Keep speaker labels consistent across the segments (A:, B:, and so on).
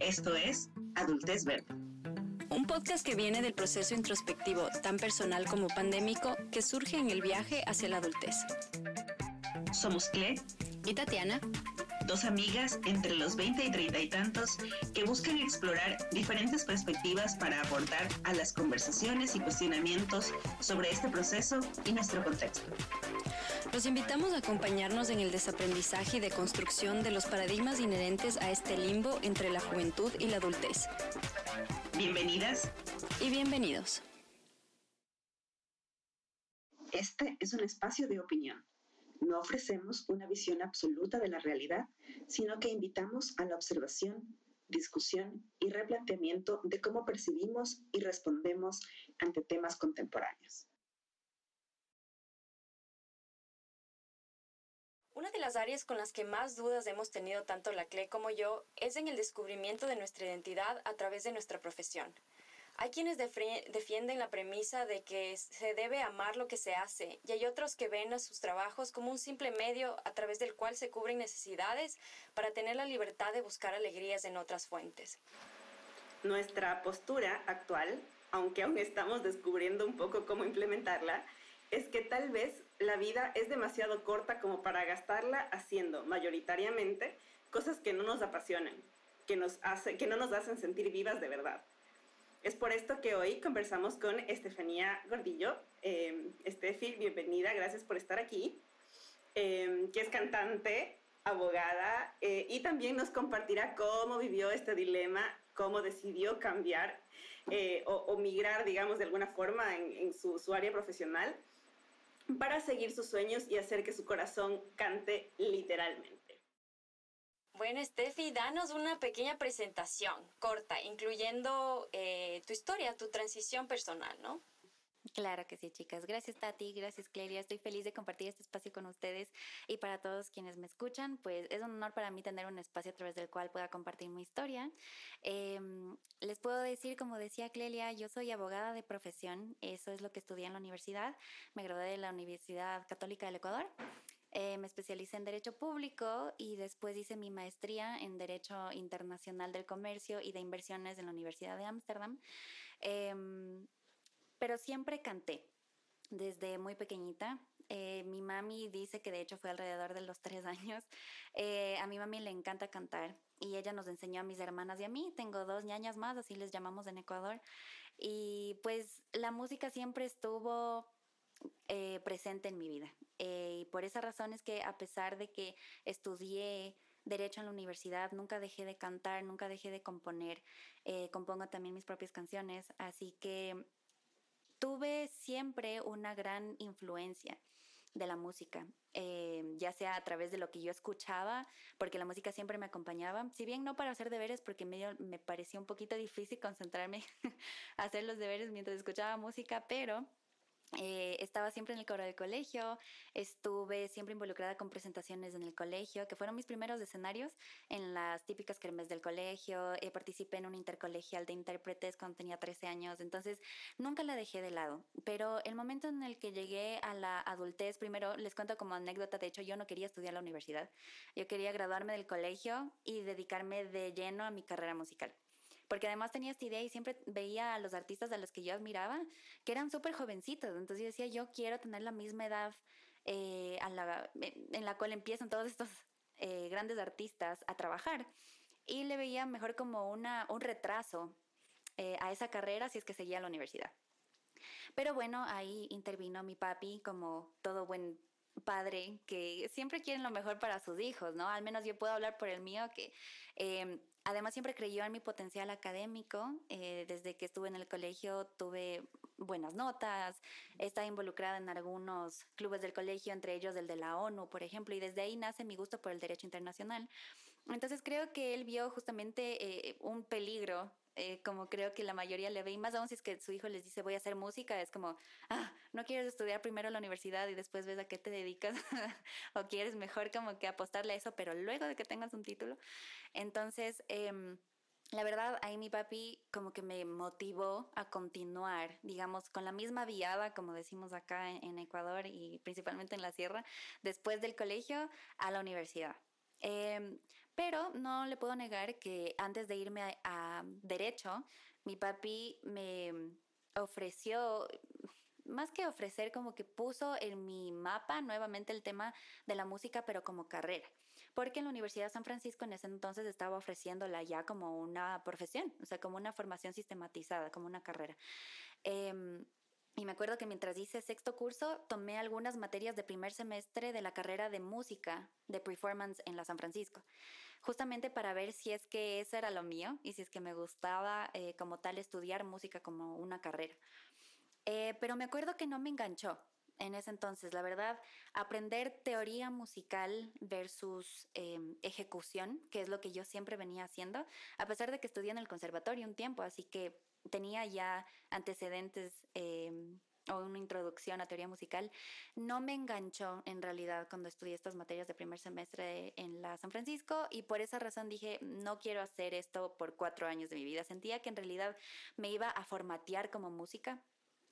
A: Esto es Adultez Verde.
B: Un podcast que viene del proceso introspectivo tan personal como pandémico que surge en el viaje hacia la adultez.
A: Somos Cle
B: y Tatiana,
A: dos amigas entre los 20 y 30 y tantos que buscan explorar diferentes perspectivas para aportar a las conversaciones y cuestionamientos sobre este proceso y nuestro contexto.
B: Los invitamos a acompañarnos en el desaprendizaje y deconstrucción de los paradigmas inherentes a este limbo entre la juventud y la adultez.
A: Bienvenidas
B: y bienvenidos.
A: Este es un espacio de opinión. No ofrecemos una visión absoluta de la realidad, sino que invitamos a la observación, discusión y replanteamiento de cómo percibimos y respondemos ante temas contemporáneos.
B: Una de las áreas con las que más dudas hemos tenido tanto la CLE como yo es en el descubrimiento de nuestra identidad a través de nuestra profesión. Hay quienes defienden la premisa de que se debe amar lo que se hace y hay otros que ven a sus trabajos como un simple medio a través del cual se cubren necesidades para tener la libertad de buscar alegrías en otras fuentes.
C: Nuestra postura actual, aunque aún estamos descubriendo un poco cómo implementarla, es que tal vez la vida es demasiado corta como para gastarla haciendo mayoritariamente cosas que no nos apasionan, que, nos hace, que no nos hacen sentir vivas de verdad. Es por esto que hoy conversamos con Estefanía Gordillo. Eh, Estefi, bienvenida, gracias por estar aquí, em, que es cantante, abogada eh, y también nos compartirá cómo vivió este dilema, cómo decidió cambiar eh, o, migrar, digamos, de alguna forma en, su, su área profesional para seguir sus sueños y hacer que su corazón cante literalmente.
B: Bueno, Steffi, danos una pequeña presentación corta, incluyendo eh, tu historia, tu transición personal, ¿no?
D: Claro que sí, chicas. Gracias, Tati. Gracias, Clelia. Estoy feliz de compartir este espacio con ustedes y para todos quienes me escuchan, pues es un honor para mí tener un espacio a través del cual pueda compartir mi historia. Em, les puedo decir, como decía Clelia, yo soy abogada de profesión. Eso es lo que estudié en la universidad. Me gradué de la Universidad Católica del Ecuador. Eh, me especialicé en Derecho Público y después hice mi maestría en Derecho Internacional del Comercio y de Inversiones en la Universidad de Ámsterdam. Em, pero siempre canté desde muy pequeñita. Eh, mi mami dice que de hecho fue alrededor de los tres años. Eh, a mi mami le encanta cantar y ella nos enseñó a mis hermanas y a mí. Tengo dos ñañas más, así les llamamos en Ecuador. Y pues la música siempre estuvo eh, presente en mi vida. y por esa razón es que a pesar de que estudié derecho en la universidad, nunca dejé de cantar, nunca dejé de componer. compongo también mis propias canciones, así que tuve siempre una gran influencia de la música, eh, ya sea a través de lo que yo escuchaba, porque la música siempre me acompañaba, si bien no para hacer deberes, porque medio me parecía un poquito difícil concentrarme hacer los deberes mientras escuchaba música, pero eh, estaba siempre en el coro del colegio, estuve siempre involucrada con presentaciones en el colegio, que fueron mis primeros escenarios en las típicas cremes del colegio, eh, participé en un intercolegial de intérpretes cuando tenía 13 años, entonces nunca la dejé de lado, pero el momento en el que llegué a la adultez, primero les cuento como anécdota, de hecho yo no quería estudiar la universidad, yo quería graduarme del colegio y dedicarme de lleno a mi carrera musical porque además tenía esta idea y siempre veía a los artistas a los que yo admiraba que eran súper jovencitos, entonces yo decía, yo quiero tener la misma edad eh, en la cual empiezan todos estos eh, grandes artistas a trabajar y le veía mejor como una, un retraso eh, a esa carrera si es que seguía la universidad. Pero bueno, ahí intervino mi papi como todo buen padre que siempre quieren lo mejor para sus hijos, ¿no? Al menos yo puedo hablar por el mío que Además, siempre creyó en mi potencial académico. Eh, desde que estuve en el colegio tuve buenas notas, estaba involucrada en algunos clubes del colegio, entre ellos el de la ONU, por ejemplo, y desde ahí nace mi gusto por el derecho internacional. Entonces creo que él vio justamente eh, un peligro eh, como creo que la mayoría le ve, y más aún si es que su hijo les dice voy a hacer música, es como, ah, no quieres estudiar primero la universidad y después ves a qué te dedicas, o quieres mejor como que apostarle a eso, pero luego de que tengas un título. Entonces, em, la verdad, ahí mi papi como que me motivó a continuar, digamos, con la misma viada, como decimos acá en Ecuador y principalmente en la sierra, después del colegio a la universidad. Em, Pero no le puedo negar que antes de irme a, derecho, mi papi me ofreció, más que ofrecer, como que puso en mi mapa nuevamente el tema de la música, pero como carrera. Porque en la Universidad de San Francisco en ese entonces estaba ofreciéndola ya como una profesión, o sea, como una formación sistematizada, como una carrera. Em, y me acuerdo que mientras hice sexto curso, tomé algunas materias de primer semestre de la carrera de música de performance en la San Francisco justamente para ver si es que eso era lo mío y si es que me gustaba eh, como tal estudiar música como una carrera. Eh, pero me acuerdo que no me enganchó en ese entonces. La verdad, aprender teoría musical versus em, ejecución, que es lo que yo siempre venía haciendo, a pesar de que estudié en el conservatorio un tiempo, así que tenía ya antecedentes em, o una introducción a teoría musical, no me enganchó en realidad cuando estudié estas materias de primer semestre en la San Francisco y por esa razón dije, no quiero hacer esto por cuatro años de mi vida. Sentía que en realidad me iba a formatear como música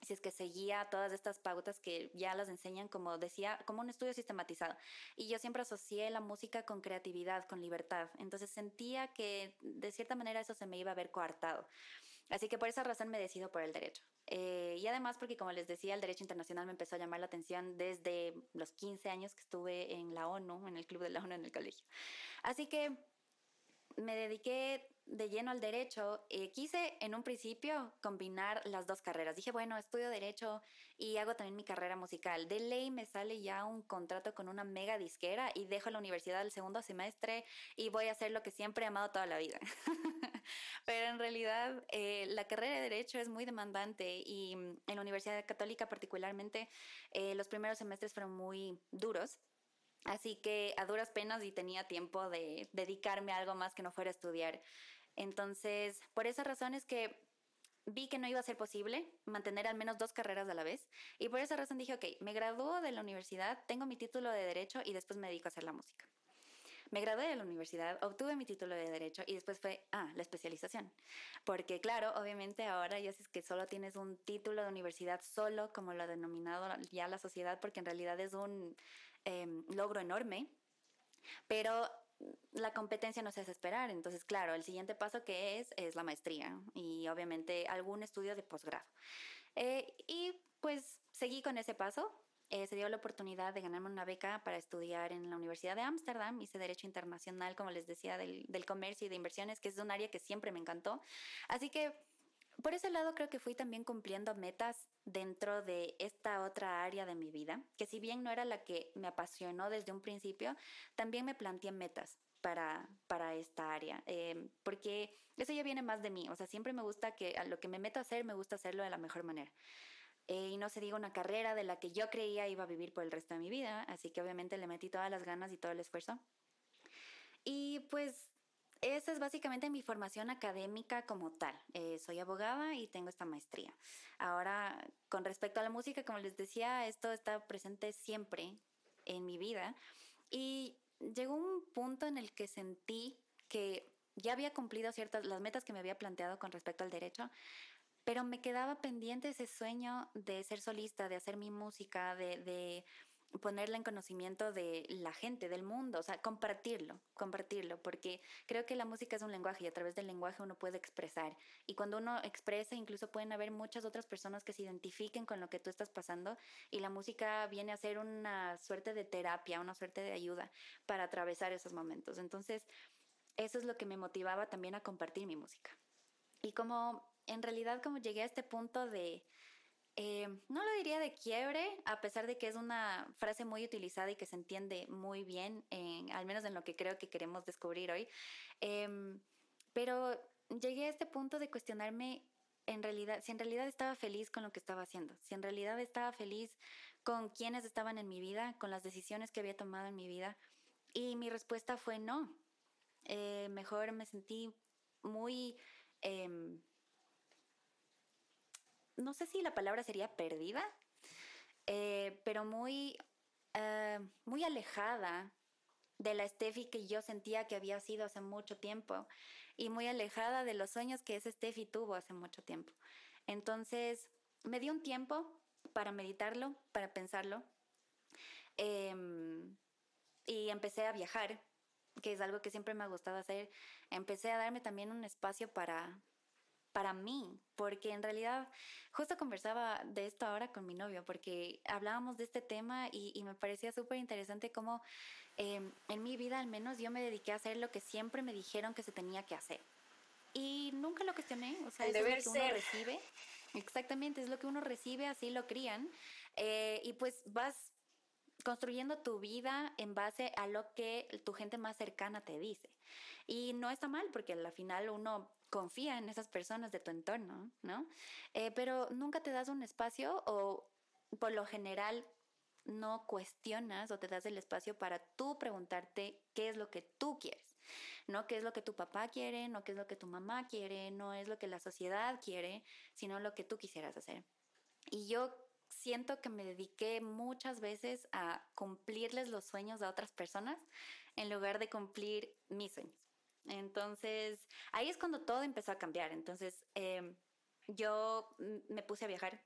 D: si es que seguía todas estas pautas que ya las enseñan, como decía, como un estudio sistematizado. Y yo siempre asocié la música con creatividad, con libertad. Entonces sentía que de cierta manera eso se me iba a ver coartado. Así que por esa razón me decido por el derecho. Eh, y además porque, como les decía, el derecho internacional me empezó a llamar la atención desde los 15 años que estuve en la ONU, en el club de la ONU en el colegio. Así que me dediqué de lleno al derecho. Eh, quise en un principio combinar las dos carreras. Dije, bueno, estudio derecho y hago también mi carrera musical. De ley me sale ya un contrato con una mega disquera y dejo la universidad el segundo semestre y voy a hacer lo que siempre he amado toda la vida. Pero en realidad eh, la carrera de derecho es muy demandante y mm, en la Universidad Católica particularmente eh, los primeros semestres fueron muy duros. Así que a duras penas y tenía tiempo de dedicarme a algo más que no fuera estudiar. Entonces, por esa razón es que vi que no iba a ser posible mantener al menos dos carreras a la vez y por esa razón dije, ok, me gradúo de la universidad, tengo mi título de derecho y después me dedico a hacer la música. Me gradué de la universidad, obtuve mi título de derecho y después fue, ah, la especialización. Porque claro, obviamente ahora ya es que solo tienes un título de universidad solo, como lo ha denominado ya la sociedad, porque en realidad es un em, logro enorme, pero la competencia no se hace esperar. Entonces, claro, el siguiente paso que es es la maestría y obviamente algún estudio de posgrado. Eh, y pues seguí con ese paso. Eh, se dio la oportunidad de ganarme una beca para estudiar en la Universidad de Ámsterdam. Hice Derecho Internacional, como les decía, del, del comercio y de inversiones, que es un área que siempre me encantó. Así que por ese lado creo que fui también cumpliendo metas dentro de esta otra área de mi vida, que si bien no era la que me apasionó desde un principio, también me planteé metas para, para esta área, eh, porque eso ya viene más de mí, o sea, siempre me gusta que lo que me meto a hacer, me gusta hacerlo de la mejor manera. Eh, y no se diga una carrera de la que yo creía iba a vivir por el resto de mi vida, así que obviamente le metí todas las ganas y todo el esfuerzo. Y pues esa es básicamente mi formación académica como tal. Eh, soy abogada y tengo esta maestría. Ahora, con respecto a la música, como les decía, esto está presente siempre en mi vida. Y llegó un punto en el que sentí que ya había cumplido ciertas las metas que me había planteado con respecto al derecho, pero me quedaba pendiente ese sueño de ser solista, de hacer mi música, de ponerla en conocimiento de la gente, del mundo, o sea, compartirlo, compartirlo, porque creo que la música es un lenguaje y a través del lenguaje uno puede expresar. Y cuando uno expresa, incluso pueden haber muchas otras personas que se identifiquen con lo que tú estás pasando y la música viene a ser una suerte de terapia, una suerte de ayuda para atravesar esos momentos. Entonces, eso es lo que me motivaba también a compartir mi música. Y como en realidad como llegué a este punto de eh, no lo diría de quiebre, a pesar de que es una frase muy utilizada y que se entiende muy bien, al menos en lo que creo que queremos descubrir hoy. Em, pero llegué a este punto de cuestionarme en realidad, si en realidad estaba feliz con lo que estaba haciendo, si en realidad estaba feliz con quienes estaban en mi vida, con las decisiones que había tomado en mi vida. Y mi respuesta fue no. Eh, mejor me sentí muy... Em, no sé si la palabra sería perdida, eh, pero muy, eh, muy alejada de la Steffi que yo sentía que había sido hace mucho tiempo y muy alejada de los sueños que ese Steffi tuvo hace mucho tiempo. Entonces, me di un tiempo para meditarlo, para pensarlo, em, y empecé a viajar que es algo que siempre me ha gustado hacer, empecé a darme también un espacio para, para mí, porque en realidad justo conversaba de esto ahora con mi novio, porque hablábamos de este tema y, me parecía súper interesante cómo em, en mi vida al menos yo me dediqué a hacer lo que siempre me dijeron que se tenía que hacer. Y nunca lo cuestioné, o sea, es lo que uno recibe. Exactamente, es lo que uno recibe, así lo crían. Eh, y pues vas construyendo tu vida en base a lo que tu gente más cercana te dice. Y no está mal porque al final uno confía en esas personas de tu entorno, ¿no? Eh, pero nunca te das un espacio o por lo general no cuestionas o te das el espacio para tú preguntarte qué es lo que tú quieres, no qué es lo que tu papá quiere, no qué es lo que tu mamá quiere, no es lo que la sociedad quiere, sino lo que tú quisieras hacer. Y yo siento que me dediqué muchas veces a cumplirles los sueños a otras personas en lugar de cumplir mis sueños. Entonces, ahí es cuando todo empezó a cambiar. Entonces, em, yo me puse a viajar.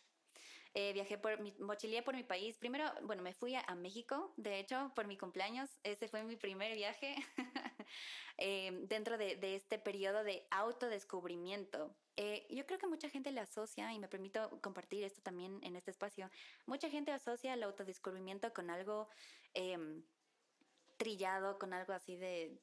D: Eh, viajé por mi por mi país. Primero, bueno, me fui a, México, de hecho, por mi cumpleaños. Ese fue mi primer viaje em, dentro de, de, este periodo de autodescubrimiento. Eh, yo creo que mucha gente le asocia, y me permito compartir esto también en este espacio, mucha gente asocia el autodescubrimiento con algo em, trillado, con algo así de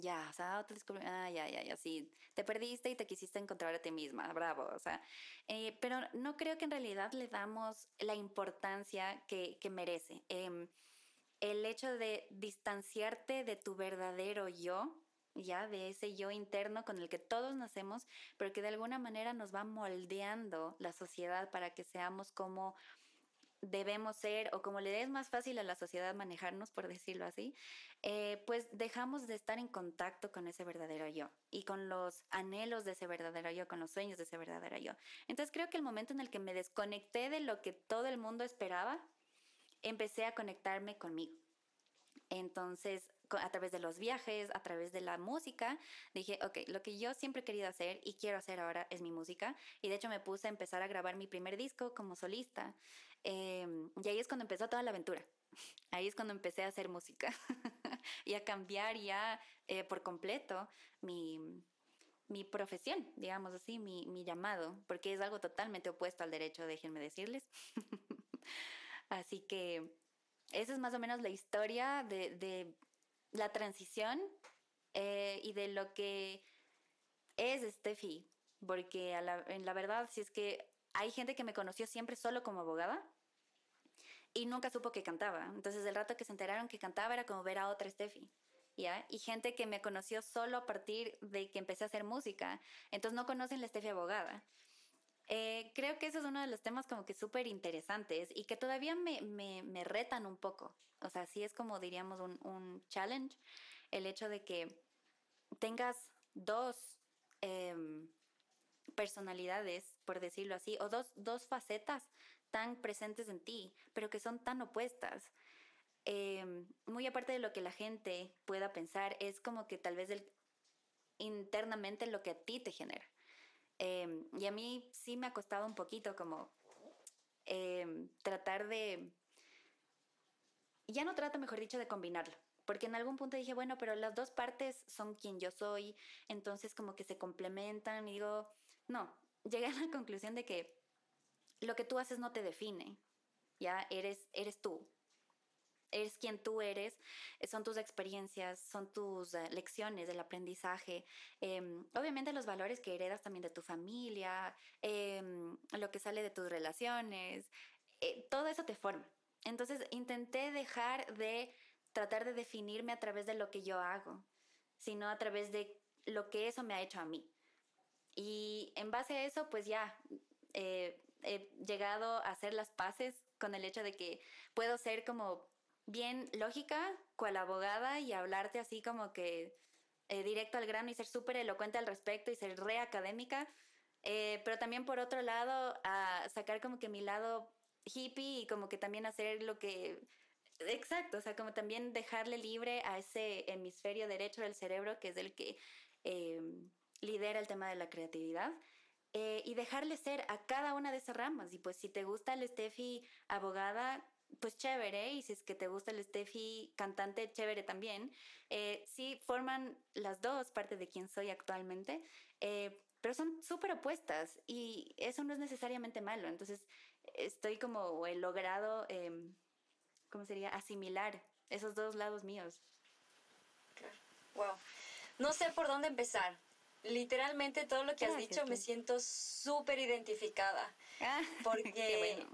D: ya, o sea, ah, ya, ya, ya, sí, te perdiste y te quisiste encontrar a ti misma, bravo, o sea, eh, pero no creo que en realidad le damos la importancia que, que merece. Em, el hecho de distanciarte de tu verdadero yo, ya, de ese yo interno con el que todos nacemos, pero que de alguna manera nos va moldeando la sociedad para que seamos como debemos ser o como le es más fácil a la sociedad manejarnos, por decirlo así, eh, pues dejamos de estar en contacto con ese verdadero yo y con los anhelos de ese verdadero yo, con los sueños de ese verdadero yo. Entonces creo que el momento en el que me desconecté de lo que todo el mundo esperaba, empecé a conectarme conmigo. Entonces, a través de los viajes, a través de la música, dije, ok, lo que yo siempre he querido hacer y quiero hacer ahora es mi música. Y de hecho me puse a empezar a grabar mi primer disco como solista. Em, y ahí es cuando empezó toda la aventura. Ahí es cuando empecé a hacer música y a cambiar ya eh, por completo mi, mi profesión, digamos así, mi, mi, llamado, porque es algo totalmente opuesto al derecho, déjenme decirles. así que esa es más o menos la historia de, de la transición eh, y de lo que es Steffi, porque en la verdad, si es que hay gente que me conoció siempre solo como abogada y nunca supo que cantaba. Entonces, el rato que se enteraron que cantaba era como ver a otra Steffi. ¿Ya? Y gente que me conoció solo a partir de que empecé a hacer música. Entonces no conocen la Steffi abogada. Eh, creo que ese es uno de los temas como que súper interesantes y que todavía me, me, me, retan un poco. O sea, sí es como diríamos un, un challenge el hecho de que tengas dos em, personalidades, por decirlo así, o dos, dos facetas tan presentes en ti, pero que son tan opuestas. Em, muy aparte de lo que la gente pueda pensar, es como que tal vez internamente lo que a ti te genera. Em, y a mí sí me ha costado un poquito como em, tratar de... Ya no trato, mejor dicho, de combinarlo. Porque en algún punto dije, bueno, pero las dos partes son quien yo soy, entonces como que se complementan y digo, no, llegué a la conclusión de que lo que tú haces no te define, ya eres, eres tú, eres quien tú eres, son tus experiencias, son tus eh, lecciones, el aprendizaje, em, obviamente los valores que heredas también de tu familia, em, lo que sale de tus relaciones, eh, todo eso te forma. Entonces intenté dejar de tratar de definirme a través de lo que yo hago, sino a través de lo que eso me ha hecho a mí. Y en base a eso, pues ya eh, he llegado a hacer las paces con el hecho de que puedo ser como bien lógica, cual abogada, y hablarte así como que eh, directo al grano y ser súper elocuente al respecto y ser re académica. Eh, pero también por otro lado, a sacar como que mi lado hippie y como que también hacer lo que... Exacto, o sea, como también dejarle libre a ese hemisferio derecho del cerebro que es el que lidera el tema de la creatividad. Eh, y dejarle ser a cada una de esas ramas. Y pues si te gusta el Steffi abogada, pues chévere, y si es que te gusta el Steffi cantante, chévere también. Eh, sí, forman las dos parte de quien soy actualmente, eh, pero son súper opuestas y eso no es necesariamente malo. Entonces, estoy como he logrado, eh, ¿cómo sería? Asimilar esos dos lados míos.
B: Wow. No sé por dónde empezar. Literalmente todo lo que has dicho me siento súper identificada. Ah, porque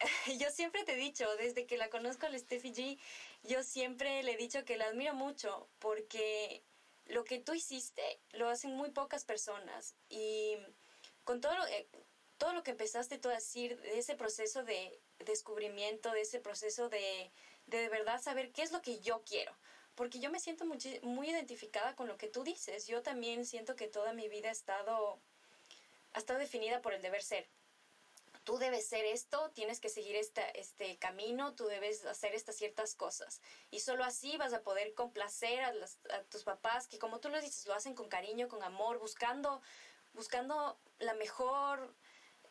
B: yo siempre te he dicho, desde que la conozco a la Steffi G, yo siempre le he dicho que la admiro mucho porque lo que tú hiciste lo hacen muy pocas personas. Y con todo lo, eh, todo lo que empezaste tú a decir, de ese proceso de descubrimiento, de ese proceso de, de, verdad saber qué es lo que yo quiero. Porque yo me siento muy, muy identificada con lo que tú dices. Yo también siento que toda mi vida ha estado, ha estado definida por el deber ser tú debes ser esto, tienes que seguir este, este camino, tú debes hacer estas ciertas cosas. Y solo así vas a poder complacer a, a, tus papás, que como tú lo dices, lo hacen con cariño, con amor, buscando, buscando la mejor,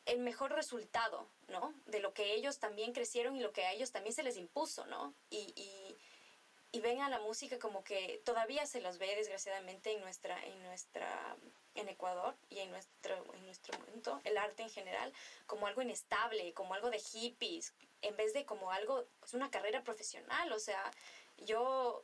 B: el mejor resultado, ¿no? De lo que ellos también crecieron y lo que a ellos también se les impuso, ¿no? Y, y ven a la música como que todavía se los ve desgraciadamente en nuestra, en nuestra en Ecuador y en nuestro, en nuestro mundo, el arte en general, como algo inestable, como algo de hippies, en vez de como algo, es una carrera profesional. O sea, yo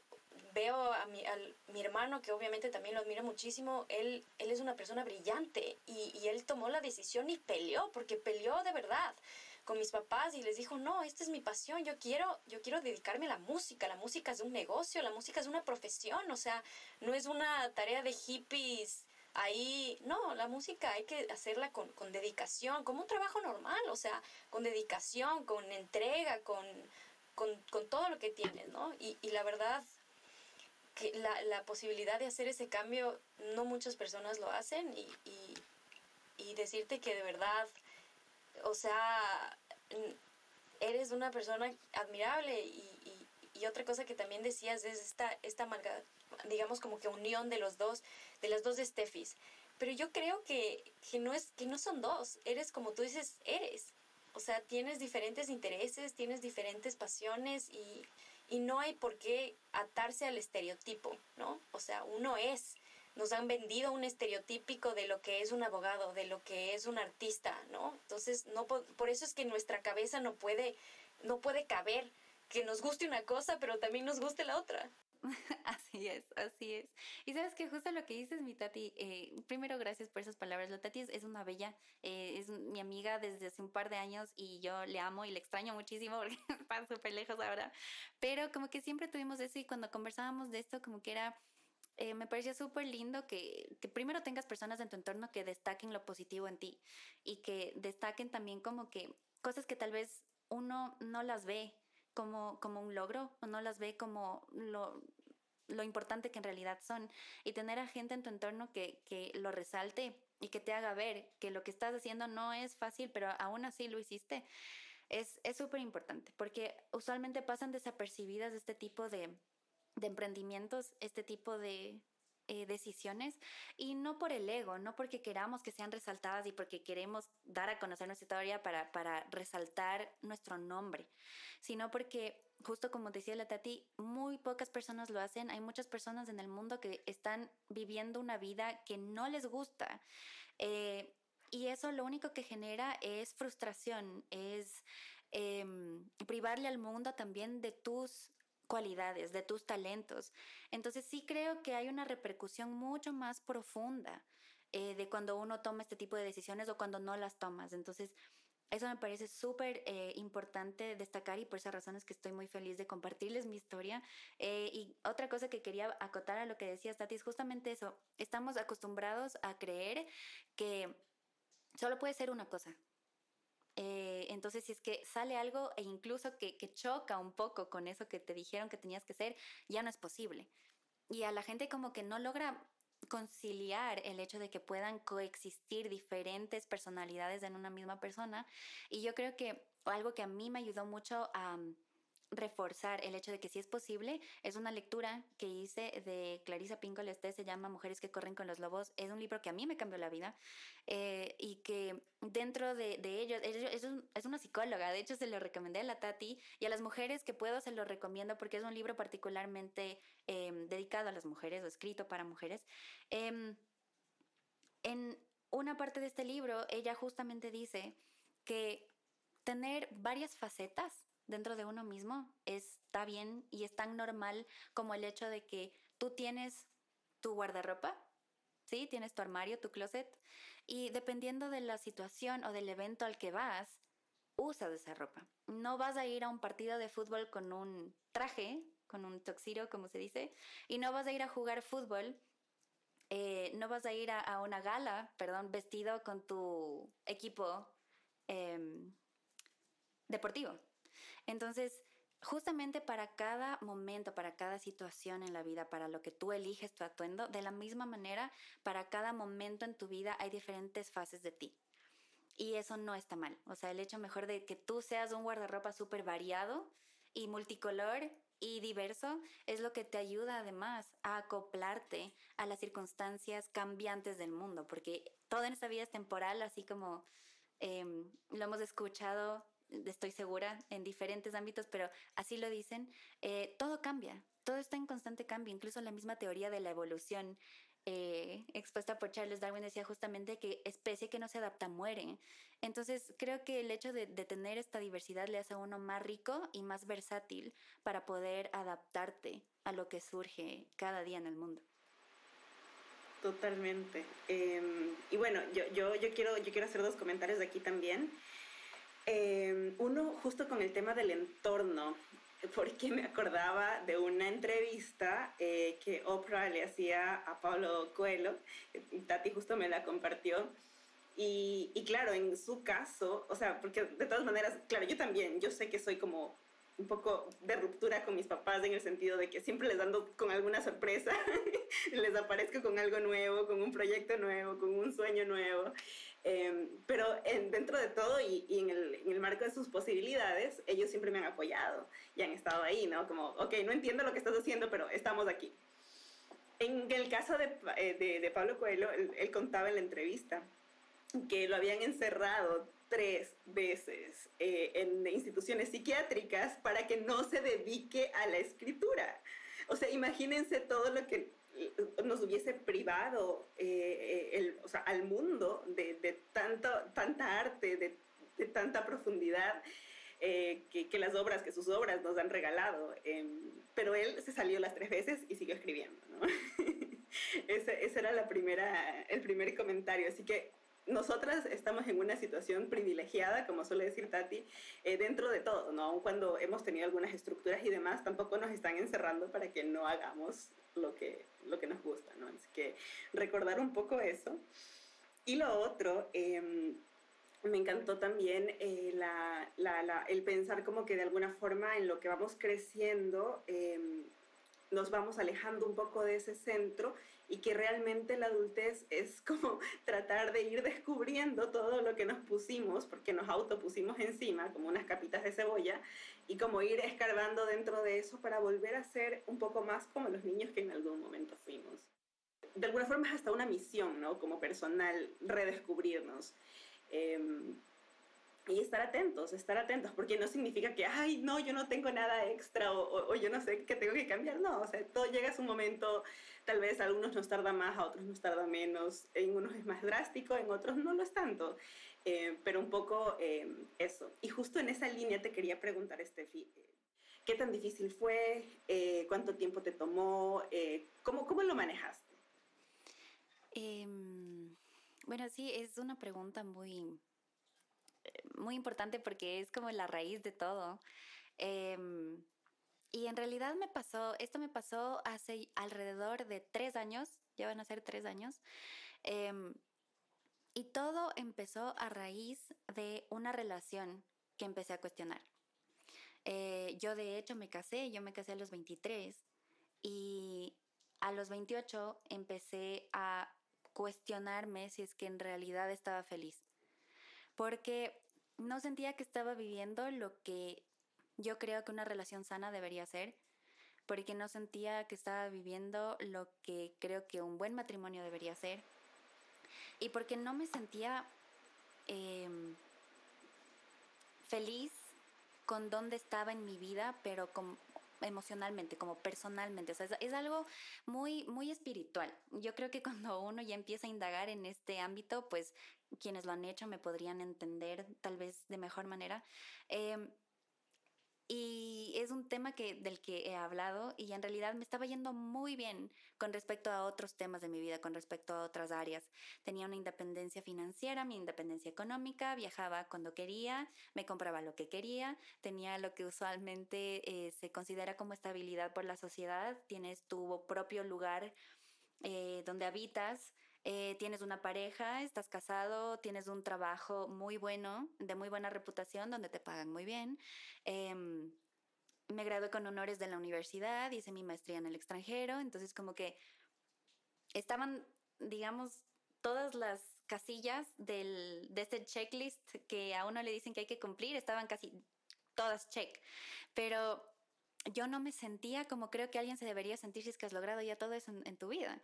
B: veo a mi, a mi hermano, que obviamente también lo admiro muchísimo, él, él es una persona brillante y, y él tomó la decisión y peleó, porque peleó de verdad con mis papás y les dijo, no, esta es mi pasión, yo quiero, yo quiero dedicarme a la música, la música es un negocio, la música es una profesión, o sea, no es una tarea de hippies ahí, no, la música hay que hacerla con, con, dedicación, como un trabajo normal, o sea, con dedicación, con entrega, con, con, con todo lo que tienes, ¿no? Y, y la verdad que la, la, posibilidad de hacer ese cambio, no muchas personas lo hacen y, y, y decirte que de verdad, o sea, eres una persona admirable y, y otra cosa que también decías es esta, esta digamos como que unión de los dos, de las dos Steffis. Pero yo creo que, que, no es, que no son dos, eres como tú dices, eres. O sea, tienes diferentes intereses, tienes diferentes pasiones y, y no hay por qué atarse al estereotipo, ¿no? O sea, uno es. Nos han vendido un estereotípico de lo que es un abogado, de lo que es un artista, ¿no? Entonces, no, por eso es que nuestra cabeza no puede, no puede caber que nos guste una cosa, pero también nos guste la otra.
D: Así es, así es. Y sabes que justo lo que dices, mi Tati, eh, primero gracias por esas palabras. La Tati es, una bella, eh, es mi amiga desde hace un par de años y yo le amo y le extraño muchísimo porque está súper lejos ahora. Pero como que siempre tuvimos eso y cuando conversábamos de esto, como que era... Eh, me parecía súper lindo que, que, primero tengas personas en tu entorno que destaquen lo positivo en ti y que destaquen también como que cosas que tal vez uno no las ve como, como un logro o no las ve como lo, lo importante que en realidad son. Y tener a gente en tu entorno que, que lo resalte y que te haga ver que lo que estás haciendo no es fácil, pero aún así lo hiciste, es súper importante, porque usualmente pasan desapercibidas este tipo de, de emprendimientos, este tipo de, eh, decisiones y no por el ego, no porque queramos que sean resaltadas y porque queremos dar a conocer nuestra historia para, para resaltar nuestro nombre, sino porque justo como decía la Tati, muy pocas personas lo hacen. Hay muchas personas en el mundo que están viviendo una vida que no les gusta. Eh, y eso lo único que genera es frustración, es em, privarle al mundo también de tus cualidades, de tus talentos. Entonces sí creo que hay una repercusión mucho más profunda eh, de cuando uno toma este tipo de decisiones o cuando no las tomas. Entonces eso me parece súper eh, importante destacar y por esas razones que estoy muy feliz de compartirles mi historia. Eh, y otra cosa que quería acotar a lo que decía Tati es justamente eso. Estamos acostumbrados a creer que solo puede ser una cosa, entonces, si es que sale algo e incluso que, choca un poco con eso que te dijeron que tenías que ser, ya no es posible. Y a la gente como que no logra conciliar el hecho de que puedan coexistir diferentes personalidades en una misma persona. Y yo creo que algo que a mí me ayudó mucho a reforzar el hecho de que sí es posible es una lectura que hice de Clarisa Pinkola este se llama Mujeres que corren con los lobos. Es un libro que a mí me cambió la vida eh, y que dentro de, ellos, es, es, una psicóloga, de hecho se lo recomendé a la Tati y a las mujeres que puedo se lo recomiendo porque es un libro particularmente em, dedicado a las mujeres o escrito para mujeres. Em, en una parte de este libro, ella justamente dice que tener varias facetas dentro de uno mismo está bien y es tan normal como el hecho de que tú tienes tu guardarropa, ¿sí? Tienes tu armario, tu closet, y dependiendo de la situación o del evento al que vas, usas esa ropa. No vas a ir a un partido de fútbol con un traje, con un toxiro, como se dice, y no vas a ir a jugar fútbol, eh, no vas a ir a, una gala, perdón, vestido con tu equipo em, deportivo. Entonces, justamente para cada momento, para cada situación en la vida, para lo que tú eliges tu atuendo, de la misma manera, para cada momento en tu vida hay diferentes fases de ti. Y eso no está mal. O sea, el hecho mejor de que tú seas un guardarropa súper variado y multicolor y diverso es lo que te ayuda además a acoplarte a las circunstancias cambiantes del mundo, porque todo en esta vida es temporal, así como em, lo hemos escuchado estoy segura, en diferentes ámbitos, pero así lo dicen, eh, todo cambia, todo está en constante cambio, incluso la misma teoría de la evolución. Eh, expuesta por Charles Darwin decía justamente que especie que no se adapta muere. Entonces creo que el hecho de, de, tener esta diversidad le hace a uno más rico y más versátil para poder adaptarte a lo que surge cada día en el mundo.
C: Totalmente. Em, y bueno, yo, yo, yo, quiero, yo quiero hacer dos comentarios de aquí también. Em, uno justo con el tema del entorno, porque me acordaba de una entrevista eh, que Oprah le hacía a Pablo Coelho, Tati justo me la compartió, y, y, claro, en su caso, o sea, porque de todas maneras, claro, yo también, yo sé que soy como un poco de ruptura con mis papás en el sentido de que siempre les dando con alguna sorpresa, les aparezco con algo nuevo, con un proyecto nuevo, con un sueño nuevo. Em, pero en, dentro de todo y, en, el, en, el, marco de sus posibilidades, ellos siempre me han apoyado y han estado ahí, ¿no? Como, ok, no entiendo lo que estás haciendo, pero estamos aquí. En el caso de, eh, de, de Pablo Coelho, él, él, contaba en la entrevista que lo habían encerrado tres veces eh, en instituciones psiquiátricas para que no se dedique a la escritura. O sea, imagínense todo lo que nos hubiese privado eh, el, o sea, al mundo de, de tanto, tanta arte, de, de tanta profundidad eh, que, que, las obras, que sus obras nos han regalado. Em, pero él se salió las tres veces y siguió escribiendo. ¿no? ese, ese, era la primera, el primer comentario. Así que nosotras estamos en una situación privilegiada, como suele decir Tati, eh, dentro de todo, ¿no? Aun cuando hemos tenido algunas estructuras y demás, tampoco nos están encerrando para que no hagamos lo que, lo que nos gusta, ¿no? Así que recordar un poco eso. Y lo otro, em, me encantó también eh, la, la, el pensar como que de alguna forma en lo que vamos creciendo, eh, nos vamos alejando un poco de ese centro y que realmente la adultez es como tratar de ir descubriendo todo lo que nos pusimos, porque nos autopusimos encima como unas capitas de cebolla, y como ir escarbando dentro de eso para volver a ser un poco más como los niños que en algún momento fuimos. De alguna forma es hasta una misión, ¿no? Como personal, redescubrirnos. Eh, y estar atentos, estar atentos, porque no significa que, ay, no, yo no tengo nada extra o, o, yo no sé qué tengo que cambiar, no, o sea, todo llega a su momento, tal vez algunos nos tarda más, a otros nos tarda menos, en unos es más drástico, en otros no lo es tanto, eh, pero un poco eh, eso. Y justo en esa línea te quería preguntar, Steffi, ¿qué tan difícil fue? Eh, ¿Cuánto tiempo te tomó? ¿cómo, ¿Cómo lo manejaste?
D: Em, bueno, sí, es una pregunta muy muy importante porque es como la raíz de todo. Em, y en realidad me pasó, esto me pasó hace alrededor de tres años, ya van a ser tres años. Em, y todo empezó a raíz de una relación que empecé a cuestionar. Eh, yo de hecho me casé, yo me casé a los 23 y a los 28 empecé a cuestionarme si es que en realidad estaba feliz porque no sentía que estaba viviendo lo que yo creo que una relación sana debería ser, porque no sentía que estaba viviendo lo que creo que un buen matrimonio debería ser, y porque no me sentía em, feliz con dónde estaba en mi vida, pero como emocionalmente, como personalmente. O es, algo muy, muy espiritual. Yo creo que cuando uno ya empieza a indagar en este ámbito, pues quienes lo han hecho me podrían entender tal vez de mejor manera. Em, y es un tema que, del que he hablado y en realidad me estaba yendo muy bien con respecto a otros temas de mi vida, con respecto a otras áreas. Tenía una independencia financiera, mi independencia económica, viajaba cuando quería, me compraba lo que quería, tenía lo que usualmente eh, se considera como estabilidad por la sociedad, tienes tu propio lugar eh, donde habitas, eh, tienes una pareja, estás casado, tienes un trabajo muy bueno, de muy buena reputación, donde te pagan muy bien. Em, me gradué con honores de la universidad, hice mi maestría en el extranjero, entonces como que estaban, digamos, todas las casillas del, de este checklist que a uno le dicen que hay que cumplir, estaban casi todas check, pero yo no me sentía como creo que alguien se debería sentir si es que has logrado ya todo eso en tu vida.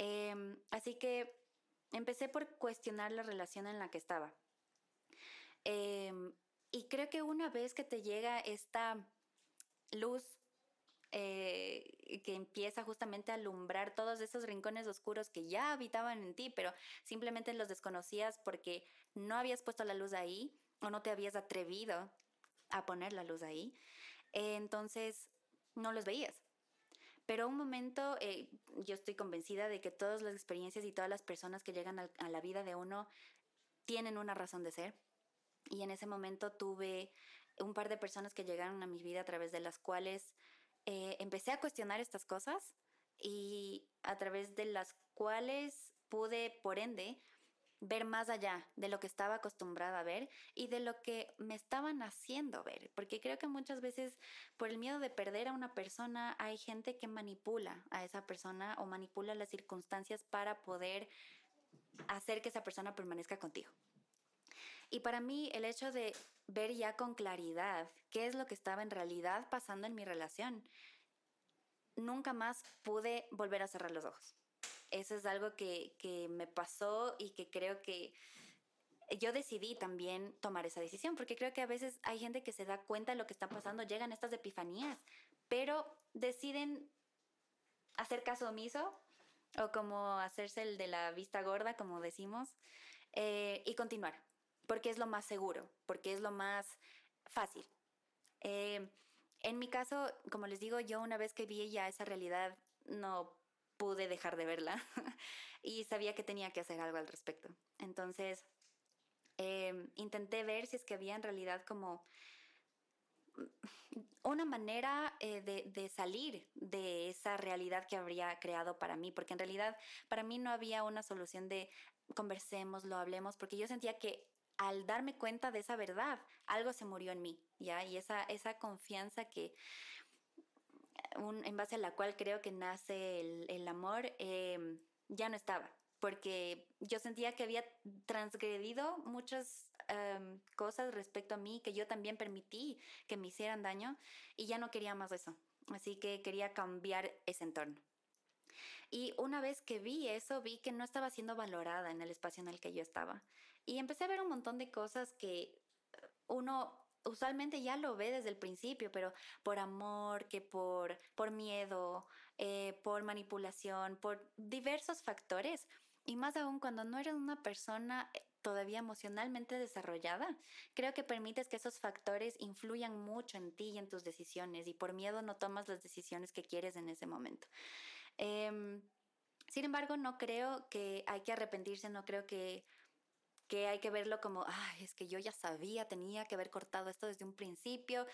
D: Em, así que empecé por cuestionar la relación en la que estaba. Em, y creo que una vez que te llega esta luz eh, que empieza justamente a alumbrar todos esos rincones oscuros que ya habitaban en ti, pero simplemente los desconocías porque no habías puesto la luz ahí o no te habías atrevido a poner la luz ahí, entonces no los veías. Pero un momento, eh, yo estoy convencida de que todas las experiencias y todas las personas que llegan a, la vida de uno tienen una razón de ser. Y en ese momento tuve un par de personas que llegaron a mi vida a través de las cuales eh, empecé a cuestionar estas cosas y a través de las cuales pude, por ende, ver más allá de lo que estaba acostumbrada a ver y de lo que me estaban haciendo ver, porque creo que muchas veces por el miedo de perder a una persona hay gente que manipula a esa persona o manipula las circunstancias para poder hacer que esa persona permanezca contigo. Y para mí el hecho de ver ya con claridad qué es lo que estaba en realidad pasando en mi relación, nunca más pude volver a cerrar los ojos. Eso es algo que, me pasó y que creo que yo decidí también tomar esa decisión, porque creo que a veces hay gente que se da cuenta de lo que está pasando, llegan estas epifanías, pero deciden hacer caso omiso o como hacerse el de la vista gorda, como decimos, eh, y continuar, porque es lo más seguro, porque es lo más fácil. Eh, en mi caso, como les digo, yo una vez que vi ya esa realidad, no pude dejar de verla y sabía que tenía que hacer algo al respecto. Entonces, em, intenté ver si es que había en realidad como una manera eh, de, salir de esa realidad que habría creado para mí, porque en realidad para mí no había una solución de conversemos, lo hablemos, porque yo sentía que al darme cuenta de esa verdad, algo se murió en mí, ¿ya? Y esa, esa confianza que, en base a la cual creo que nace el, amor, em, ya no estaba, porque yo sentía que había transgredido muchas em, cosas respecto a mí, que yo también permití que me hicieran daño y ya no quería más eso. Así que quería cambiar ese entorno. Y una vez que vi eso, vi que no estaba siendo valorada en el espacio en el que yo estaba. Y empecé a ver un montón de cosas que uno usualmente ya lo ve desde el principio, pero por amor, que por, por miedo, eh, por manipulación, por diversos factores. Y más aún cuando no eres una persona eh, todavía emocionalmente desarrollada, creo que permites que esos factores influyan mucho en ti y en tus decisiones y por miedo no tomas las decisiones que quieres en ese momento. Em, sin embargo, no creo que hay que arrepentirse, no creo que que hay que verlo como, ay, es que yo ya sabía, tenía que haber cortado esto desde un principio,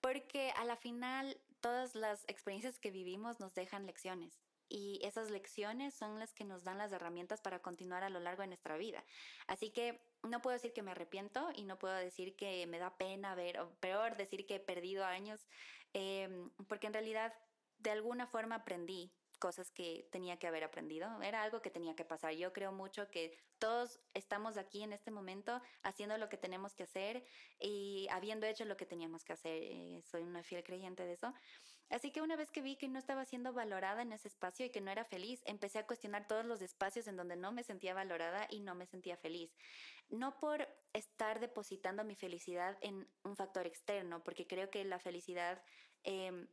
D: porque a la final todas las experiencias que vivimos nos dejan lecciones. Y esas lecciones son las que nos dan las herramientas para continuar a lo largo de nuestra vida. Así que no puedo decir que me arrepiento y no puedo decir que me da pena ver, o peor, decir que he perdido años, em, porque en realidad de alguna forma aprendí cosas que tenía que haber aprendido, era algo que tenía que pasar. Yo creo mucho que todos estamos aquí en este momento haciendo lo que tenemos que hacer y habiendo hecho lo que teníamos que hacer. Eh, soy una fiel creyente de eso. Así que una vez que vi que no estaba siendo valorada en ese espacio y que no era feliz, empecé a cuestionar todos los espacios en donde no me sentía valorada y no me sentía feliz. No por estar depositando mi felicidad en un factor externo, porque creo que la felicidad em,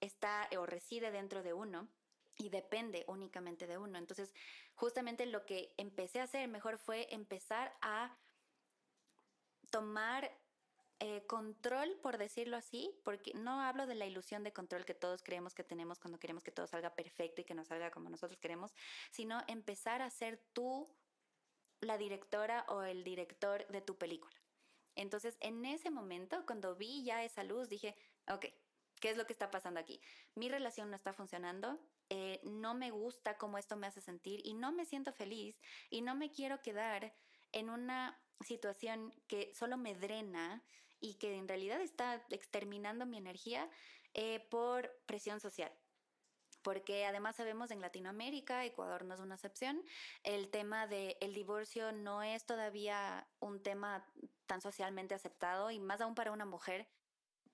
D: está o reside dentro de uno y depende únicamente de uno. Entonces, justamente lo que empecé a hacer mejor fue empezar a tomar eh, control, por decirlo así, porque no hablo de la ilusión de control que todos creemos que tenemos cuando queremos que todo salga perfecto y que nos salga como nosotros queremos, sino empezar a ser tú la directora o el director de tu película. Entonces, en ese momento, cuando vi ya esa luz, dije, ok, ¿qué es lo que está pasando aquí? Mi relación no está funcionando, eh, no me gusta cómo esto me hace sentir y no me siento feliz y no me quiero quedar en una situación que solo me drena y que en realidad está exterminando mi energía eh, por presión social. Porque además sabemos en Latinoamérica, Ecuador no es una excepción, el tema del el divorcio no es todavía un tema tan socialmente aceptado y más aún para una mujer.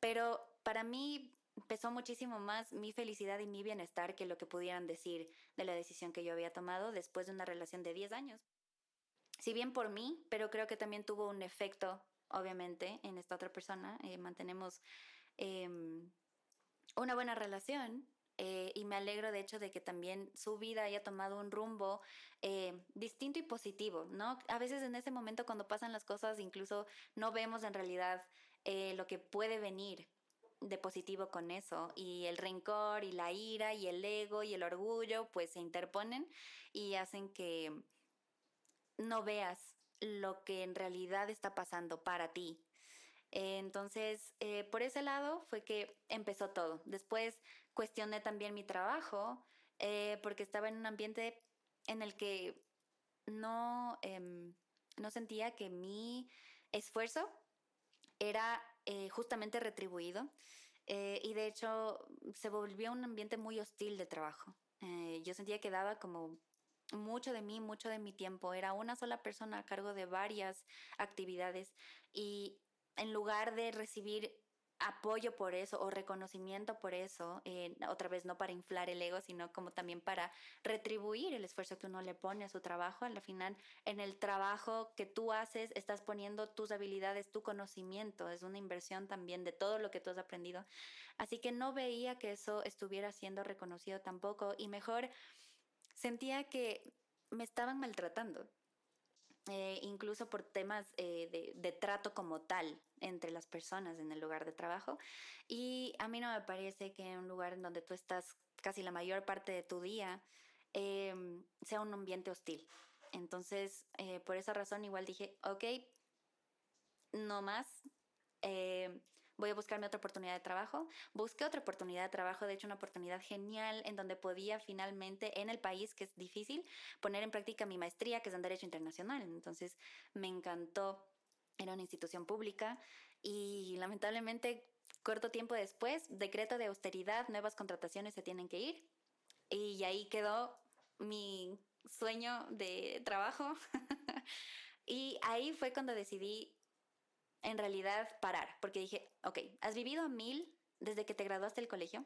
D: Pero para mí pesó muchísimo más mi felicidad y mi bienestar que lo que pudieran decir de la decisión que yo había tomado después de una relación de 10 años. Si bien por mí, pero creo que también tuvo un efecto obviamente, en esta otra persona. Eh, mantenemos em, una buena relación. Eh, y me alegro de hecho de que también su vida haya tomado un rumbo eh, distinto y positivo, ¿no? A veces en ese momento cuando pasan las cosas incluso no vemos en realidad lo que puede venir de positivo con eso y el rencor y la ira y el ego y el orgullo pues se interponen y hacen que no veas lo que en realidad está pasando para ti. Entonces, eh, por ese lado fue que empezó todo. Después cuestioné también mi trabajo eh, porque estaba en un ambiente en el que no, em, no sentía que mi esfuerzo era eh, justamente retribuido y de hecho se volvió un ambiente muy hostil de trabajo. yo sentía que daba como mucho de mí, mucho de mi tiempo. Era una sola persona a cargo de varias actividades y en lugar de recibir apoyo por eso o reconocimiento por eso, eh, otra vez no para inflar el ego, sino como también para retribuir el esfuerzo que uno le pone a su trabajo. Al final, en el trabajo que tú haces, estás poniendo tus habilidades, tu conocimiento, es una inversión también de todo lo que tú has aprendido. Así que no veía que eso estuviera siendo reconocido tampoco y mejor sentía que me estaban maltratando, eh, incluso por temas eh, de, trato como tal entre las personas en el lugar de trabajo. Y a mí no me parece que un lugar en donde tú estás casi la mayor parte de tu día em, sea un ambiente hostil. Entonces, eh, por esa razón igual dije, ok, no más voy a buscarme otra oportunidad de trabajo. Busqué otra oportunidad de trabajo, de hecho una oportunidad genial en donde podía finalmente en el país, que es difícil, poner en práctica mi maestría, que es en Derecho Internacional. Entonces me encantó, era una institución pública y lamentablemente corto tiempo después, decreto de austeridad, nuevas contrataciones se tienen que ir y ahí quedó mi sueño de trabajo. y ahí fue cuando decidí en realidad parar, porque dije, ok, has vivido a mil desde que te graduaste del colegio,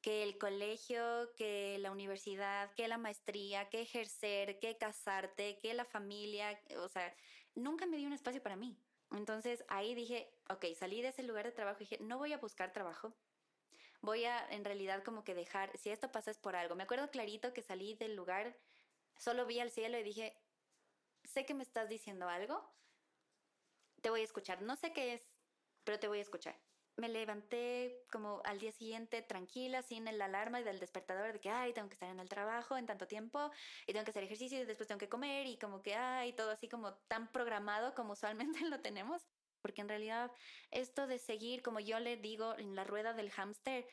D: que el colegio, que la universidad, que la maestría, que ejercer, que casarte, que la familia, o sea, nunca me di un espacio para mí. Entonces ahí dije, ok, salí de ese lugar de trabajo y dije, no voy a buscar trabajo, voy a en realidad como que dejar, si esto pasa es por algo. Me acuerdo clarito que salí del lugar, solo vi al cielo y dije, sé que me estás diciendo algo, te voy a escuchar. No sé qué es, pero te voy a escuchar. Me levanté como al día siguiente tranquila, sin el alarma del despertador de que, ay, tengo que estar en el trabajo en tanto tiempo y tengo que hacer ejercicio y después tengo que comer y como que, ay, todo así como tan programado como usualmente lo tenemos. Porque en realidad esto de seguir, como yo le digo, en la rueda del hámster,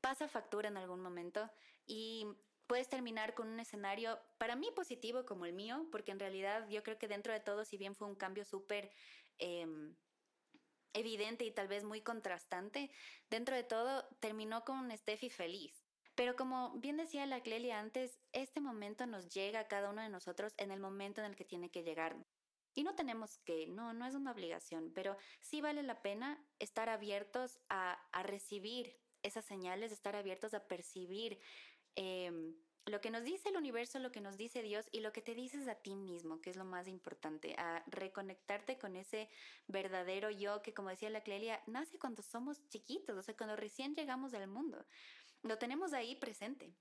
D: pasa factura en algún momento y puedes terminar con un escenario para mí positivo como el mío, porque en realidad yo creo que dentro de todo, si bien fue un cambio súper em, evidente y tal vez muy contrastante, dentro de todo terminó con un Steffi feliz. Pero como bien decía la Clelia antes, este momento nos llega a cada uno de nosotros en el momento en el que tiene que llegar. Y no tenemos que, no, no es una obligación, pero sí vale la pena estar abiertos a, recibir esas señales, estar abiertos a percibir em, lo que nos dice el universo, lo que nos dice Dios y lo que te dices a ti mismo, que es lo más importante, a reconectarte con ese verdadero yo que, como decía la Clelia, nace cuando somos chiquitos, o sea, cuando recién llegamos al mundo. Lo tenemos ahí presente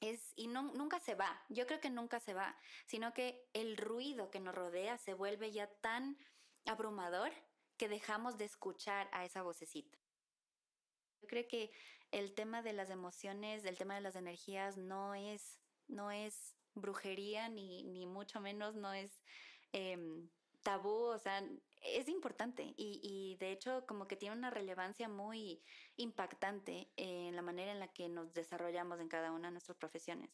D: es, y no, nunca se va, yo creo que nunca se va, sino que el ruido que nos rodea se vuelve ya tan abrumador que dejamos de escuchar a esa vocecita. Yo creo que el tema de las emociones, el tema de las energías no es, no es brujería ni, ni mucho menos no es em, tabú, o sea, es importante y, y, de hecho como que tiene una relevancia muy impactante en la manera en la que nos desarrollamos en cada una de nuestras profesiones.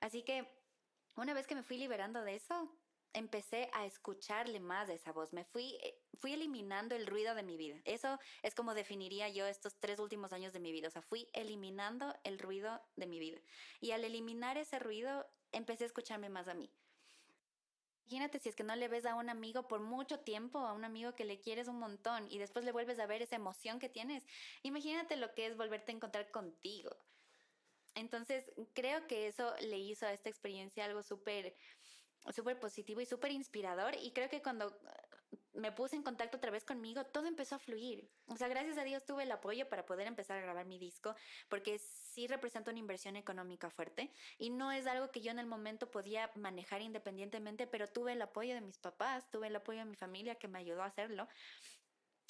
D: Así que una vez que me fui liberando de eso, empecé a escucharle más de esa voz, me fui, eh, fui eliminando el ruido de mi vida. Eso es como definiría yo estos tres últimos años de mi vida, o sea, fui eliminando el ruido de mi vida. Y al eliminar ese ruido, empecé a escucharme más a mí. Imagínate si es que no le ves a un amigo por mucho tiempo, a un amigo que le quieres un montón y después le vuelves a ver esa emoción que tienes. Imagínate lo que es volverte a encontrar contigo. Entonces, creo que eso le hizo a esta experiencia algo súper súper positivo y súper inspirador y creo que cuando me puse en contacto otra vez conmigo, todo empezó a fluir. O sea, gracias a Dios tuve el apoyo para poder empezar a grabar mi disco, porque sí representa una inversión económica fuerte y no es algo que yo en el momento podía manejar independientemente, pero tuve el apoyo de mis papás, tuve el apoyo de mi familia que me ayudó a hacerlo.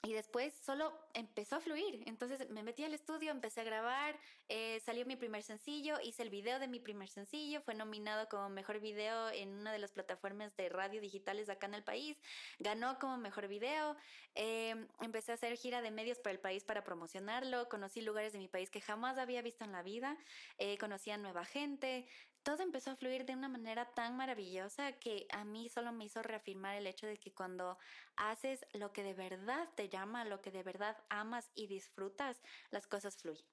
D: Y después solo empezó a fluir. Entonces me metí al estudio, empecé a grabar, eh, salió mi primer sencillo, hice el video de mi primer sencillo, fue nominado como mejor video en una de las plataformas de radio digitales acá en el país, ganó como mejor video, eh, empecé a hacer gira de medios para el país para promocionarlo, conocí lugares de mi país que jamás había visto en la vida, eh, conocí a nueva gente, todo empezó a fluir de una manera tan maravillosa que a mí solo me hizo reafirmar el hecho de que cuando haces lo que de verdad te llama, lo que de verdad amas y disfrutas, las cosas fluyen.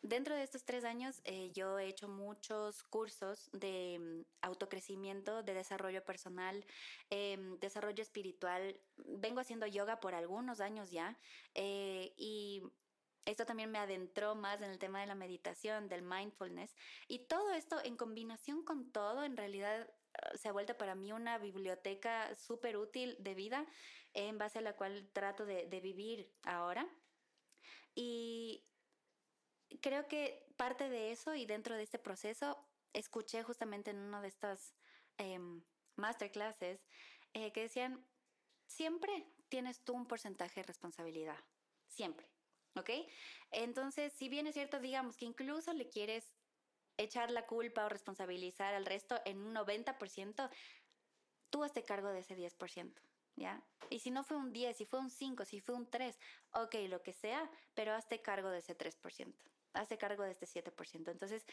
D: Dentro de estos tres años eh, yo he hecho muchos cursos de mm, autocrecimiento, de desarrollo personal, em, desarrollo espiritual. Vengo haciendo yoga por algunos años ya eh, y esto también me adentró más en el tema de la meditación, del mindfulness. Y todo esto en combinación con todo, en realidad eh, se ha vuelto para mí una biblioteca súper útil de vida en base a la cual trato de, vivir ahora. Y creo que parte de eso y dentro de este proceso escuché justamente en una de estas em, masterclasses eh, que decían, siempre tienes tú un porcentaje de responsabilidad, siempre. ¿Ok? Entonces, si bien es cierto, digamos que incluso le quieres echar la culpa o responsabilizar al resto en un 90%, tú hazte cargo de ese 10%. ¿Ya? Y si no fue un 10, si fue un 5, si fue un 3, ok, lo que sea, pero hazte cargo de ese 3%, hazte cargo de este 7%. Entonces,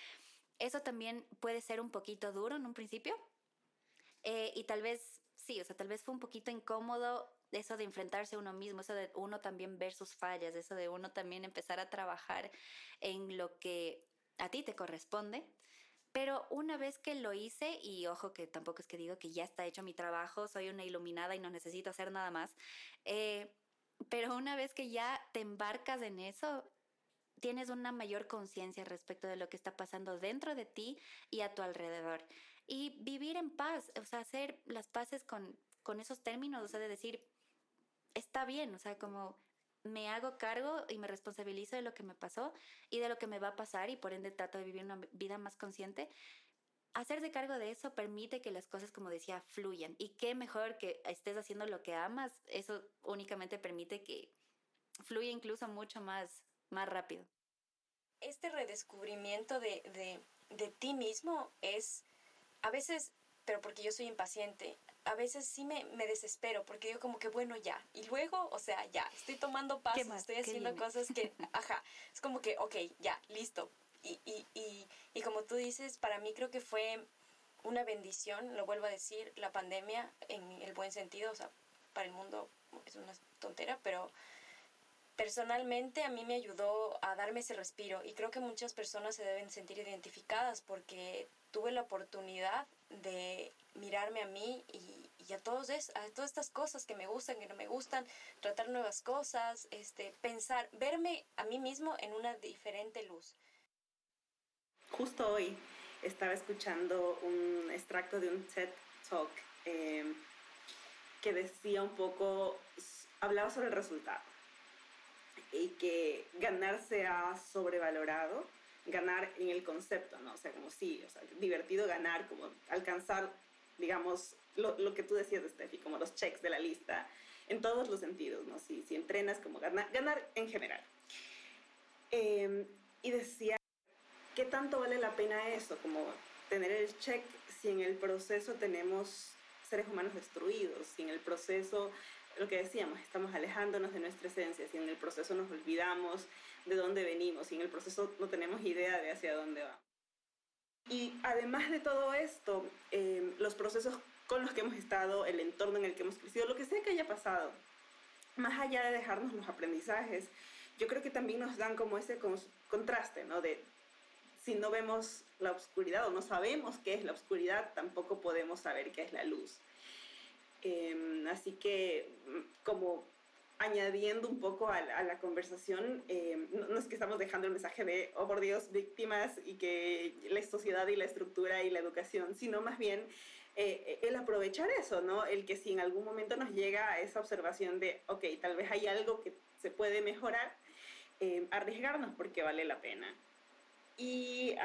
D: eso también puede ser un poquito duro en un principio. Eh, y tal vez, sí, o sea, tal vez fue un poquito incómodo eso de enfrentarse a uno mismo, eso de uno también ver sus fallas, eso de uno también empezar a trabajar en lo que a ti te corresponde. Pero una vez que lo hice, y ojo que tampoco es que digo que ya está hecho mi trabajo, soy una iluminada y no necesito hacer nada más, eh, pero una vez que ya te embarcas en eso, tienes una mayor conciencia respecto de lo que está pasando dentro de ti y a tu alrededor. Y vivir en paz, o sea, hacer las paces con, con esos términos, o sea, de decir, está bien, o sea, como me hago cargo y me responsabilizo de lo que me pasó y de lo que me va a pasar y por ende trato de vivir una vida más consciente. Hacerse cargo de eso permite que las cosas, como decía, fluyan. Y qué mejor que estés haciendo lo que amas, eso únicamente permite que fluya incluso mucho más, más rápido.
B: Este redescubrimiento de, de, de ti mismo es, a veces, pero porque yo soy impaciente, a veces sí me, me, desespero porque digo como que bueno ya y luego o sea ya estoy tomando pasos estoy haciendo cosas que ajá es como que ok ya listo. Y, y, y, y, como tú dices para mí creo que fue una bendición lo vuelvo a decir la pandemia en el buen sentido o sea para el mundo es una tontera pero personalmente a mí me ayudó a darme ese respiro y creo que muchas personas se deben sentir identificadas porque tuve la oportunidad de mirarme a mí y, y a, es, todas estas cosas que me gustan, que no me gustan, tratar nuevas cosas, este, pensar, verme a mí mismo en una diferente luz.
C: Justo hoy estaba escuchando un extracto de un TED Talk eh, que decía un poco, hablaba sobre el resultado y que ganar se ha sobrevalorado, ganar en el concepto, ¿no? O sea, como sí, o sea, divertido ganar, como alcanzar, digamos, lo, lo que tú decías, Steffi, como los checks de la lista, en todos los sentidos, ¿no? Si, si entrenas, como ganar, ganar en general. Eh, y decía, ¿qué tanto vale la pena eso? Como tener el check si en el proceso tenemos seres humanos destruidos, si en el proceso lo que decíamos, estamos alejándonos de nuestra esencia, si en el proceso nos olvidamos de dónde venimos, si en el proceso no tenemos idea de hacia dónde vamos. Y además de todo esto, eh, los procesos con los que hemos estado, el entorno en el que hemos crecido, lo que sea que haya pasado, más allá de dejarnos los aprendizajes, yo creo que también nos dan como ese contraste, ¿no? De si no vemos la oscuridad o no sabemos qué es la oscuridad, tampoco podemos saber qué es la luz. Em, así que, mm, como añadiendo un poco a, la conversación, em, no, es que estamos dejando el mensaje de, oh por Dios, víctimas y que la sociedad y la estructura y la educación, sino más bien eh, el aprovechar eso, ¿no? El que si en algún momento nos llega esa observación de, ok, tal vez hay algo que se puede mejorar, em, arriesgarnos porque vale la pena y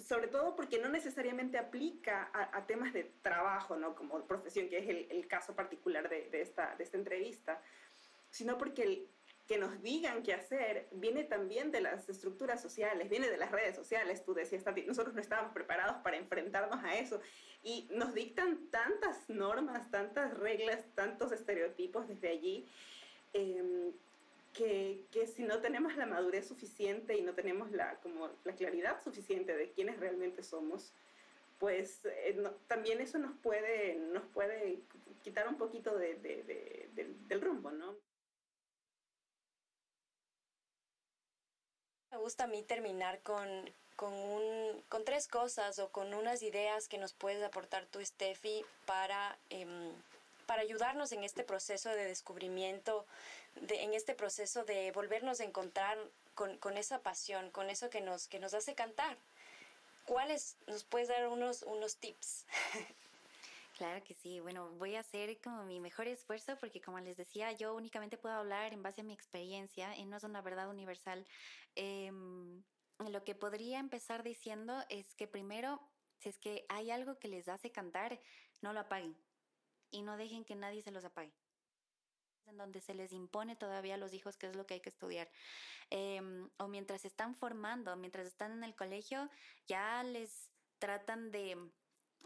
C: sobre todo porque no necesariamente aplica a, temas de trabajo, ¿no? Como profesión, que es el, el caso particular de, de, esta, de esta entrevista, sino porque el que nos digan qué hacer viene también de las estructuras sociales, viene de las redes sociales, tú decías, nosotros no estábamos preparados para enfrentarnos a eso y nos dictan tantas normas, tantas reglas, tantos estereotipos desde allí. Eh, que, si no tenemos la madurez suficiente y no tenemos la, como la claridad suficiente de quiénes realmente somos, pues eh, también eso nos puede, nos puede quitar un poquito de, de, del rumbo, ¿no?
B: Me gusta a mí terminar con, con, un, con tres cosas o con unas ideas que nos puedes aportar tú, Steffi, para... Eh, para ayudarnos en este proceso de descubrimiento, de, en este proceso de volvernos a encontrar con, con, esa pasión, con eso que nos, que nos hace cantar. ¿Cuáles nos puedes dar unos, unos tips?
D: Claro que sí. Bueno, voy a hacer como mi mejor esfuerzo porque como les decía, yo únicamente puedo hablar en base a mi experiencia y no es una verdad universal. Eh, lo que podría empezar diciendo es que primero, si es que hay algo que les hace cantar, no lo apaguen y no dejen que nadie se los apague en donde se les impone todavía a los hijos qué es lo que hay que estudiar. Em, o mientras están formando, mientras están en el colegio, ya les tratan de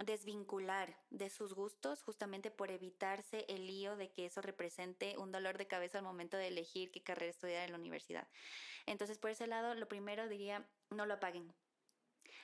D: desvincular de sus gustos justamente por evitarse el lío de que eso represente un dolor de cabeza al momento de elegir qué carrera estudiar en la universidad. Entonces, por ese lado, lo primero diría, no lo apaguen.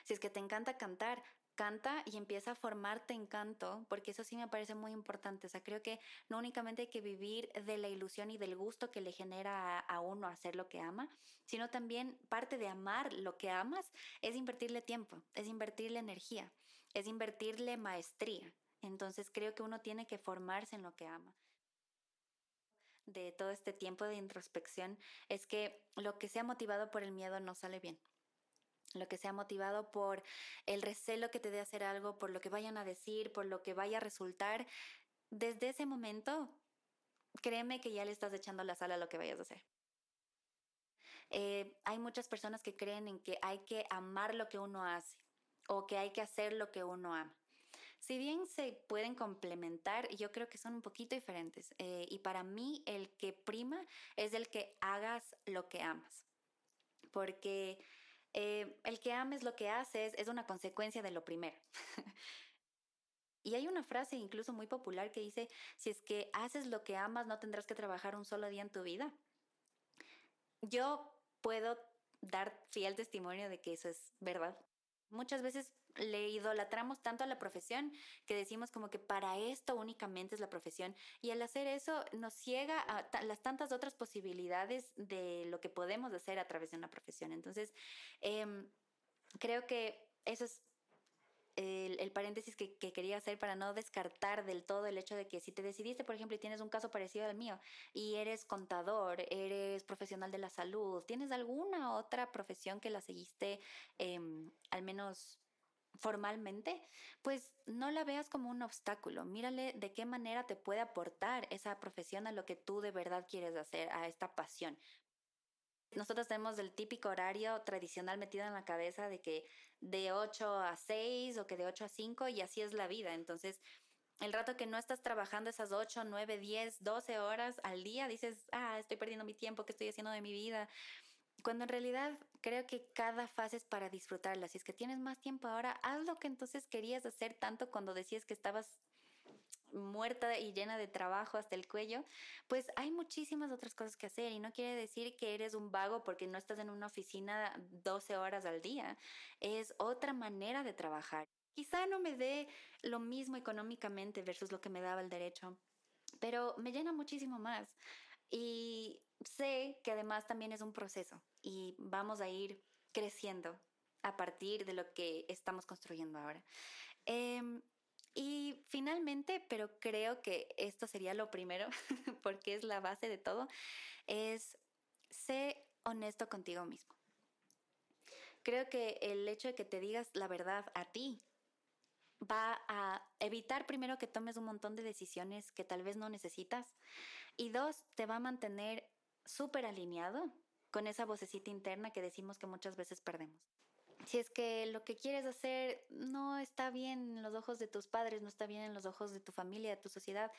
D: Si es que te encanta cantar, canta y empieza a formarte en canto, porque eso sí me parece muy importante. O sea, creo que no únicamente hay que vivir de la ilusión y del gusto que le genera a, uno hacer lo que ama, sino también parte de amar lo que amas es invertirle tiempo, es invertirle energía, es invertirle maestría. Entonces creo que uno tiene que formarse en lo que ama de todo este tiempo de introspección es que lo que sea motivado por el miedo no sale bien lo que sea motivado por el recelo que te dé hacer algo, por lo que vayan a decir, por lo que vaya a resultar, desde ese momento, créeme que ya le estás echando la sal a lo que vayas a hacer. Eh, hay muchas personas que creen en que hay que amar lo que uno hace o que hay que hacer lo que uno ama. Si bien se pueden complementar, yo creo que son un poquito diferentes. Eh, y para mí el que prima es el que hagas lo que amas. Porque eh, el que ames lo que haces es una consecuencia de lo primero. y hay una frase incluso muy popular que dice, si es que haces lo que amas, no tendrás que trabajar un solo día en tu vida. Yo puedo dar fiel testimonio de que eso es verdad. Muchas veces le idolatramos tanto a la profesión que decimos como que para esto únicamente es la profesión y al hacer eso nos ciega a las tantas otras posibilidades de lo que podemos hacer a través de una profesión. Entonces, em, creo que eso es el, paréntesis que, que, quería hacer para no descartar del todo el hecho de que si te decidiste, por ejemplo, y tienes un caso parecido al mío, y eres contador, eres profesional de la salud, ¿tienes alguna otra profesión que la seguiste em, al menos formalmente, pues no la veas como un obstáculo. Mírale de qué manera te puede aportar esa profesión a lo que tú de verdad quieres hacer, a esta pasión. Nosotros tenemos el típico horario tradicional metido en la cabeza de que de 8 a 6 o que de 8 a 5 y así es la vida. Entonces, el rato que no estás trabajando esas 8, 9, 10, 12 horas al día, dices, ah, estoy perdiendo mi tiempo, ¿qué estoy haciendo de mi vida? Cuando en realidad creo que cada fase es para disfrutarla. Si es que tienes más tiempo ahora, haz lo que entonces querías hacer tanto cuando decías que estabas muerta y llena de trabajo hasta el cuello, pues hay muchísimas otras cosas que hacer y no quiere decir que eres un vago porque no estás en una oficina 12 horas al día. Es otra manera de trabajar. Quizá no me dé lo mismo económicamente versus lo que me daba el derecho, pero me llena muchísimo más. Y sé que además también es un proceso y vamos a ir creciendo a partir de lo que estamos construyendo ahora. Em, y finalmente, pero creo que esto sería lo primero, porque es la base de todo, es sé honesto contigo mismo. Creo que el hecho de que te digas la verdad a ti va a evitar primero que tomes un montón de decisiones que tal vez no necesitas y dos, te va a mantener súper alineado con esa vocecita interna que decimos que muchas veces perdemos si es que lo que quieres hacer no está bien en los ojos de tus padres, no está bien en los ojos de tu familia, de tu sociedad,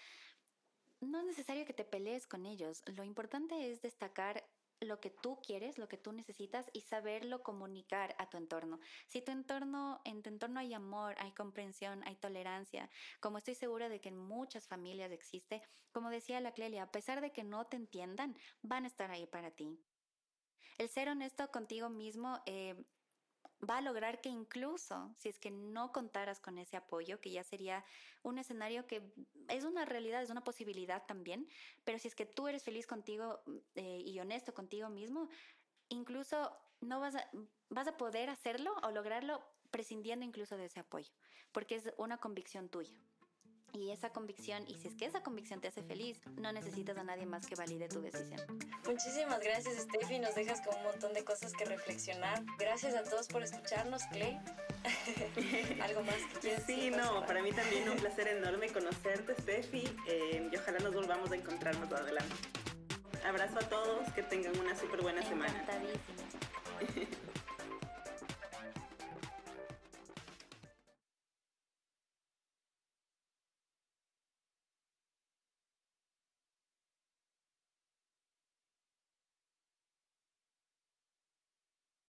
D: no es necesario que te pelees con ellos. Lo importante es destacar lo que tú quieres, lo que tú necesitas y saberlo comunicar a tu entorno. Si tu entorno, en tu entorno hay amor, hay comprensión, hay tolerancia, como estoy segura de que en muchas familias existe, como decía la Clelia, a pesar de que no te entiendan, van a estar ahí para ti. El ser honesto contigo mismo eh, va a lograr que incluso si es que no contaras con ese apoyo, que ya sería un escenario que es una realidad, es una posibilidad también, pero si es que tú eres feliz contigo eh, y honesto contigo mismo, incluso no vas vas a poder hacerlo o lograrlo prescindiendo incluso de ese apoyo, porque es una convicción tuya y esa convicción, y si es que esa convicción te hace feliz, no necesitas a nadie más que valide tu decisión.
B: Muchísimas gracias, Steffi. Nos dejas con un montón de cosas que reflexionar. Gracias a todos por escucharnos, Clay. ¿Algo más que quieras
C: Sí, no, para mí también un placer enorme conocerte, Steffi, eh, y ojalá nos volvamos a encontrar más adelante. Abrazo a todos, que tengan una súper buena semana.